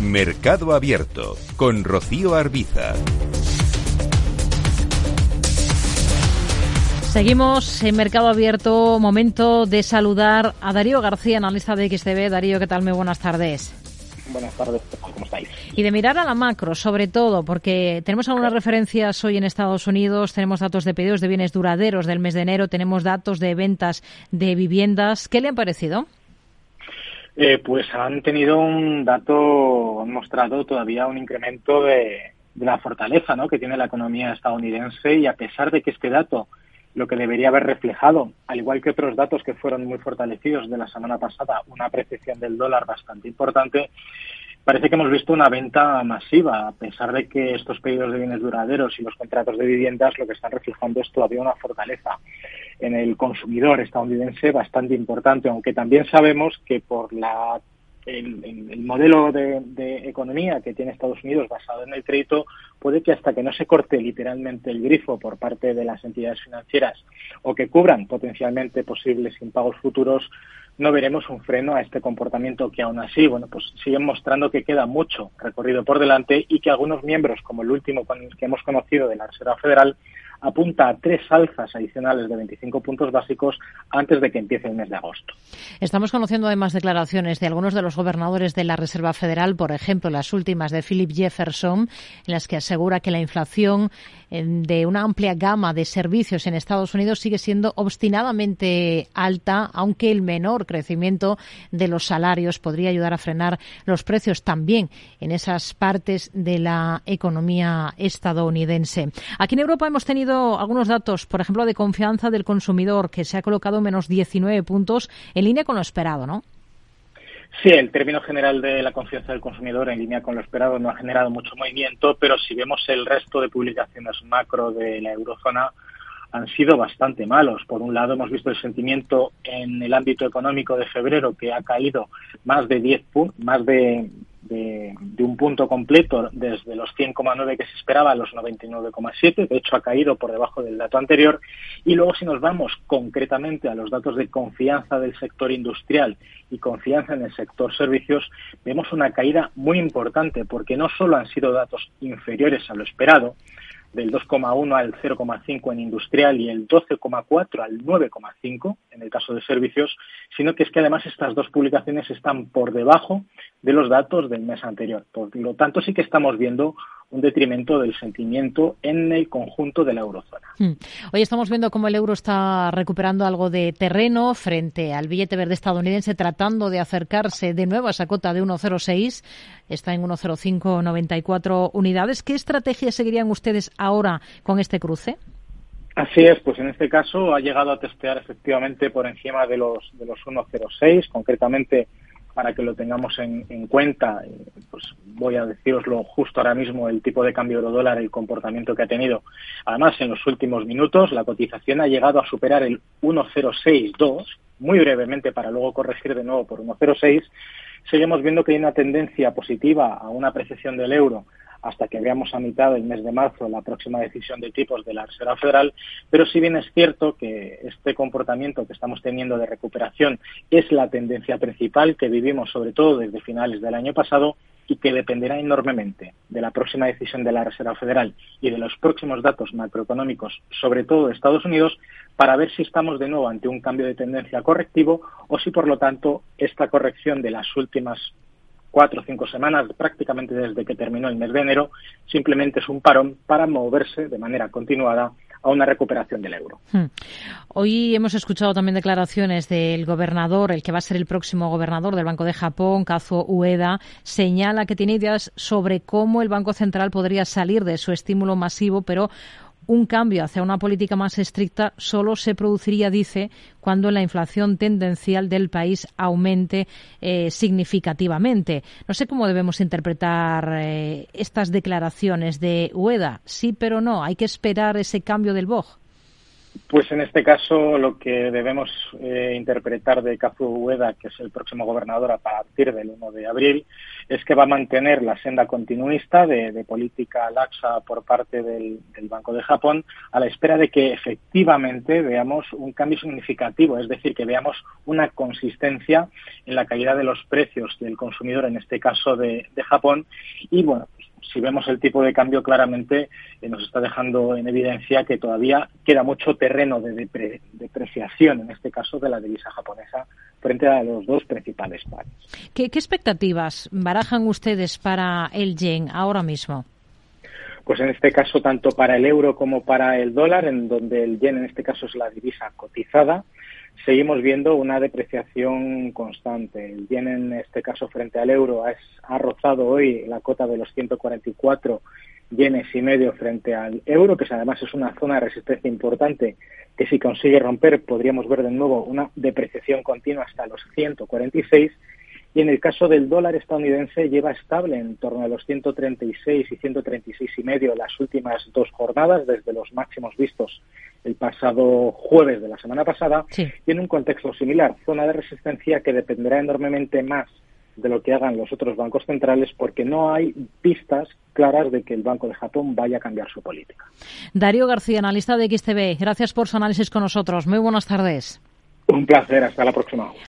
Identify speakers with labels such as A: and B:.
A: Mercado Abierto con Rocío Arbiza.
B: Seguimos en Mercado Abierto. Momento de saludar a Darío García, analista de XTV. Darío, ¿qué tal? Muy buenas tardes.
C: Buenas tardes, ¿cómo estáis?
B: Y de mirar a la macro, sobre todo, porque tenemos algunas referencias hoy en Estados Unidos, tenemos datos de pedidos de bienes duraderos del mes de enero, tenemos datos de ventas de viviendas. ¿Qué le han parecido?
C: Eh, pues han tenido un dato, han mostrado todavía un incremento de, la fortaleza ¿no? que tiene la economía estadounidense y a pesar de que este dato lo que debería haber reflejado, al igual que otros datos que fueron muy fortalecidos de la semana pasada, una apreciación del dólar bastante importante, parece que hemos visto una venta masiva, a pesar de que estos pedidos de bienes duraderos y los contratos de viviendas lo que están reflejando es todavía una fortaleza en el consumidor estadounidense bastante importante, aunque también sabemos que por la el, modelo de, economía que tiene Estados Unidos basado en el crédito puede que hasta que no se corte literalmente el grifo por parte de las entidades financieras o que cubran potencialmente posibles impagos futuros, no veremos un freno a este comportamiento que aún así, bueno, pues siguen mostrando que queda mucho recorrido por delante y que algunos miembros, como el último que hemos conocido de la Reserva Federal, apunta a tres alzas adicionales de 25 puntos básicos antes de que empiece el mes de agosto.
B: Estamos conociendo además declaraciones de algunos de los gobernadores de la Reserva Federal, por ejemplo, las últimas de Philip Jefferson, en las que asegura que la inflación de una amplia gama de servicios en Estados Unidos sigue siendo obstinadamente alta, aunque el menor crecimiento de los salarios podría ayudar a frenar los precios también en esas partes de la economía estadounidense. Aquí en Europa hemos tenido algunos datos, por ejemplo, de confianza del consumidor, que se ha colocado menos 19 puntos en línea con lo esperado, ¿no?
C: Sí, el término general de la confianza del consumidor en línea con lo esperado no ha generado mucho movimiento, pero si vemos el resto de publicaciones macro de la eurozona, han sido bastante malos. Por un lado, hemos visto el sentimiento en el ámbito económico de febrero que ha caído más de 10 más de de, un punto completo desde los 100,9 que se esperaba a los 99,7. De hecho, ha caído por debajo del dato anterior. Y luego, si nos vamos concretamente a los datos de confianza del sector industrial y confianza en el sector servicios, vemos una caída muy importante porque no solo han sido datos inferiores a lo esperado, del 2,1 al 0,5 en industrial y el 12,4 al 9,5 en el caso de servicios, sino que es que además estas dos publicaciones están por debajo de los datos del mes anterior. Por lo tanto, sí que estamos viendo un detrimento del sentimiento en el conjunto de la eurozona.
B: Hmm. Hoy estamos viendo cómo el euro está recuperando algo de terreno frente al billete verde estadounidense, tratando de acercarse de nuevo a esa cota de 1,06. Está en 1,0594 unidades. ¿Qué estrategia seguirían ustedes ahora con este cruce?
C: Así es, pues en este caso ha llegado a testear efectivamente por encima de los de los 1.06, concretamente para que lo tengamos en, cuenta, eh, pues voy a deciroslo justo ahora mismo, el tipo de cambio euro-dólar, el comportamiento que ha tenido. Además, en los últimos minutos, la cotización ha llegado a superar el 1,062, muy brevemente para luego corregir de nuevo por 1,06. Seguimos viendo que hay una tendencia positiva a una apreciación del euro hasta que veamos a mitad del mes de marzo la próxima decisión de tipos de la Reserva Federal, pero si bien es cierto que este comportamiento que estamos teniendo de recuperación es la tendencia principal que vivimos sobre todo desde finales del año pasado y que dependerá enormemente de la próxima decisión de la Reserva Federal y de los próximos datos macroeconómicos, sobre todo de Estados Unidos, para ver si estamos de nuevo ante un cambio de tendencia correctivo o si, por lo tanto, esta corrección de las últimas cuatro o cinco semanas, prácticamente desde que terminó el mes de enero, simplemente es un parón para moverse de manera continuada a una recuperación del euro. Hmm.
B: Hoy hemos escuchado también declaraciones del gobernador, el que va a ser el próximo gobernador del Banco de Japón, Kazuo Ueda, señala que tiene ideas sobre cómo el Banco Central podría salir de su estímulo masivo, pero un cambio hacia una política más estricta solo se produciría, dice, cuando la inflación tendencial del país aumente eh, significativamente. No sé cómo debemos interpretar eh, estas declaraciones de UEDA. Sí, pero no. Hay que esperar ese cambio del BOG.
C: Pues en este caso lo que debemos eh, interpretar de Kazu Ueda, que es el próximo gobernador a partir del 1 de abril, es que va a mantener la senda continuista de, política laxa por parte del, Banco de Japón a la espera de que efectivamente veamos un cambio significativo, es decir, que veamos una consistencia en la caída de los precios del consumidor, en este caso de Japón, y bueno, si vemos el tipo de cambio, claramente eh, nos está dejando en evidencia que todavía queda mucho terreno de depreciación, en este caso, de la divisa japonesa frente a los dos principales pares.
B: ¿Qué, expectativas barajan ustedes para el yen ahora mismo?
C: Pues en este caso, tanto para el euro como para el dólar, en donde el yen en este caso es la divisa cotizada, seguimos viendo una depreciación constante. El yen en este caso frente al euro ha rozado hoy la cota de los 144 yenes y medio frente al euro, que además es una zona de resistencia importante que si consigue romper podríamos ver de nuevo una depreciación continua hasta los 146 y en el caso del dólar estadounidense lleva estable en torno a los 136 y 136 y medio las últimas dos jornadas desde los máximos vistos el pasado jueves de la semana pasada y en un contexto similar, zona de resistencia que dependerá enormemente más de lo que hagan los otros bancos centrales porque no hay pistas claras de que el Banco de Japón vaya a cambiar su política.
B: Darío García, analista de XTB, gracias por su análisis con nosotros. Muy buenas tardes.
C: Un placer, hasta la próxima.